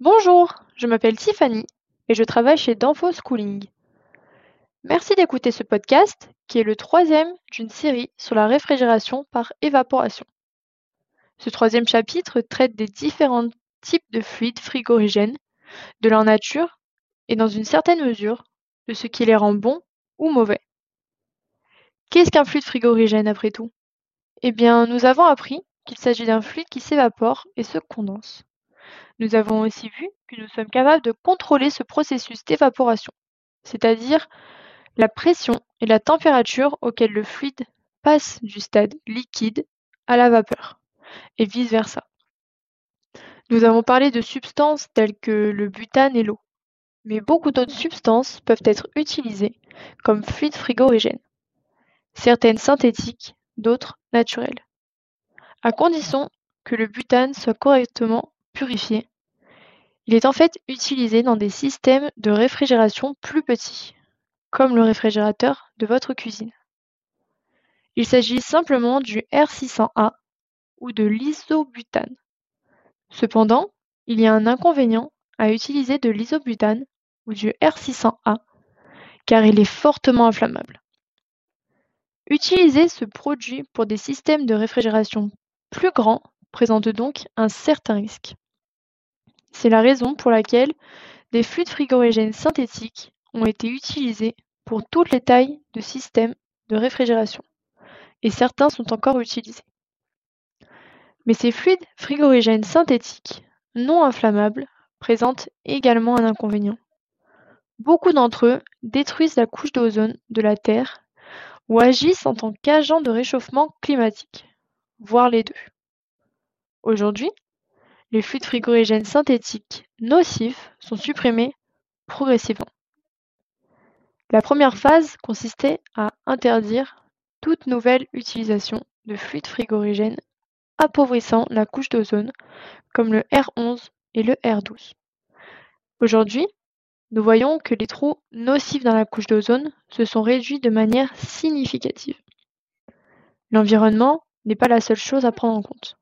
Bonjour, je m'appelle Tiffany et je travaille chez Danfo Schooling. Merci d'écouter ce podcast qui est le troisième d'une série sur la réfrigération par évaporation. Ce troisième chapitre traite des différents types de fluides frigorigènes, de leur nature et dans une certaine mesure de ce qui les rend bons ou mauvais. Qu'est-ce qu'un fluide frigorigène après tout? Eh bien, nous avons appris qu'il s'agit d'un fluide qui s'évapore et se condense. Nous avons aussi vu que nous sommes capables de contrôler ce processus d'évaporation, c'est-à-dire la pression et la température auxquelles le fluide passe du stade liquide à la vapeur, et vice-versa. Nous avons parlé de substances telles que le butane et l'eau, mais beaucoup d'autres substances peuvent être utilisées comme fluide frigorigène, certaines synthétiques, d'autres naturelles, à condition que le butane soit correctement purifié. Il est en fait utilisé dans des systèmes de réfrigération plus petits, comme le réfrigérateur de votre cuisine. Il s'agit simplement du R600A ou de l'isobutane. Cependant, il y a un inconvénient à utiliser de l'isobutane ou du R600A car il est fortement inflammable. Utiliser ce produit pour des systèmes de réfrigération plus grands présente donc un certain risque. C'est la raison pour laquelle des fluides frigorigènes synthétiques ont été utilisés pour toutes les tailles de systèmes de réfrigération, et certains sont encore utilisés. Mais ces fluides frigorigènes synthétiques non inflammables présentent également un inconvénient. Beaucoup d'entre eux détruisent la couche d'ozone de la Terre ou agissent en tant qu'agents de réchauffement climatique, voire les deux. Aujourd'hui, les fluides frigorigènes synthétiques nocifs sont supprimés progressivement. La première phase consistait à interdire toute nouvelle utilisation de fluides frigorigènes appauvrissant la couche d'ozone comme le R11 et le R12. Aujourd'hui, nous voyons que les trous nocifs dans la couche d'ozone se sont réduits de manière significative. L'environnement n'est pas la seule chose à prendre en compte.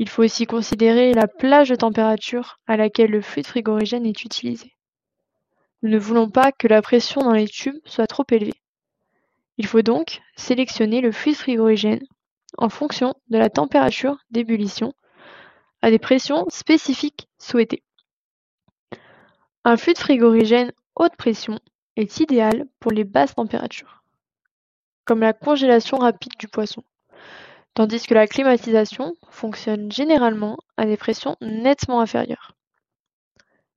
Il faut aussi considérer la plage de température à laquelle le fluide frigorigène est utilisé. Nous ne voulons pas que la pression dans les tubes soit trop élevée. Il faut donc sélectionner le fluide frigorigène en fonction de la température d'ébullition à des pressions spécifiques souhaitées. Un fluide frigorigène haute pression est idéal pour les basses températures, comme la congélation rapide du poisson tandis que la climatisation fonctionne généralement à des pressions nettement inférieures.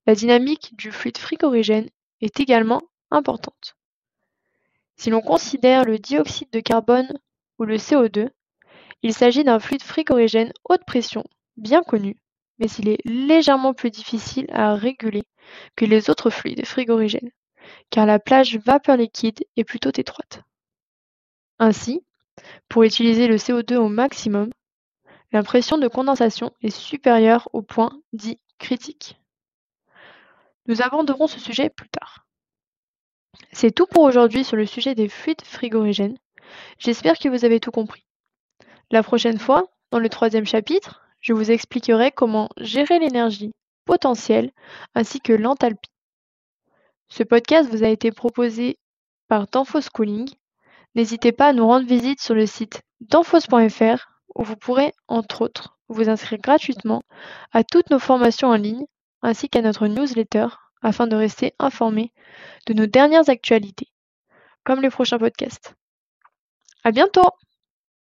La dynamique du fluide frigorigène est également importante. Si l'on considère le dioxyde de carbone ou le CO2, il s'agit d'un fluide frigorigène haute pression bien connu, mais il est légèrement plus difficile à réguler que les autres fluides frigorigènes, car la plage vapeur liquide est plutôt étroite. Ainsi, pour utiliser le CO2 au maximum, la pression de condensation est supérieure au point dit critique. Nous aborderons ce sujet plus tard. C'est tout pour aujourd'hui sur le sujet des fluides frigorigènes. J'espère que vous avez tout compris. La prochaine fois, dans le troisième chapitre, je vous expliquerai comment gérer l'énergie potentielle ainsi que l'enthalpie. Ce podcast vous a été proposé par Danfo Schooling N'hésitez pas à nous rendre visite sur le site danfoss.fr où vous pourrez, entre autres, vous inscrire gratuitement à toutes nos formations en ligne ainsi qu'à notre newsletter afin de rester informé de nos dernières actualités, comme les prochains podcasts. À bientôt!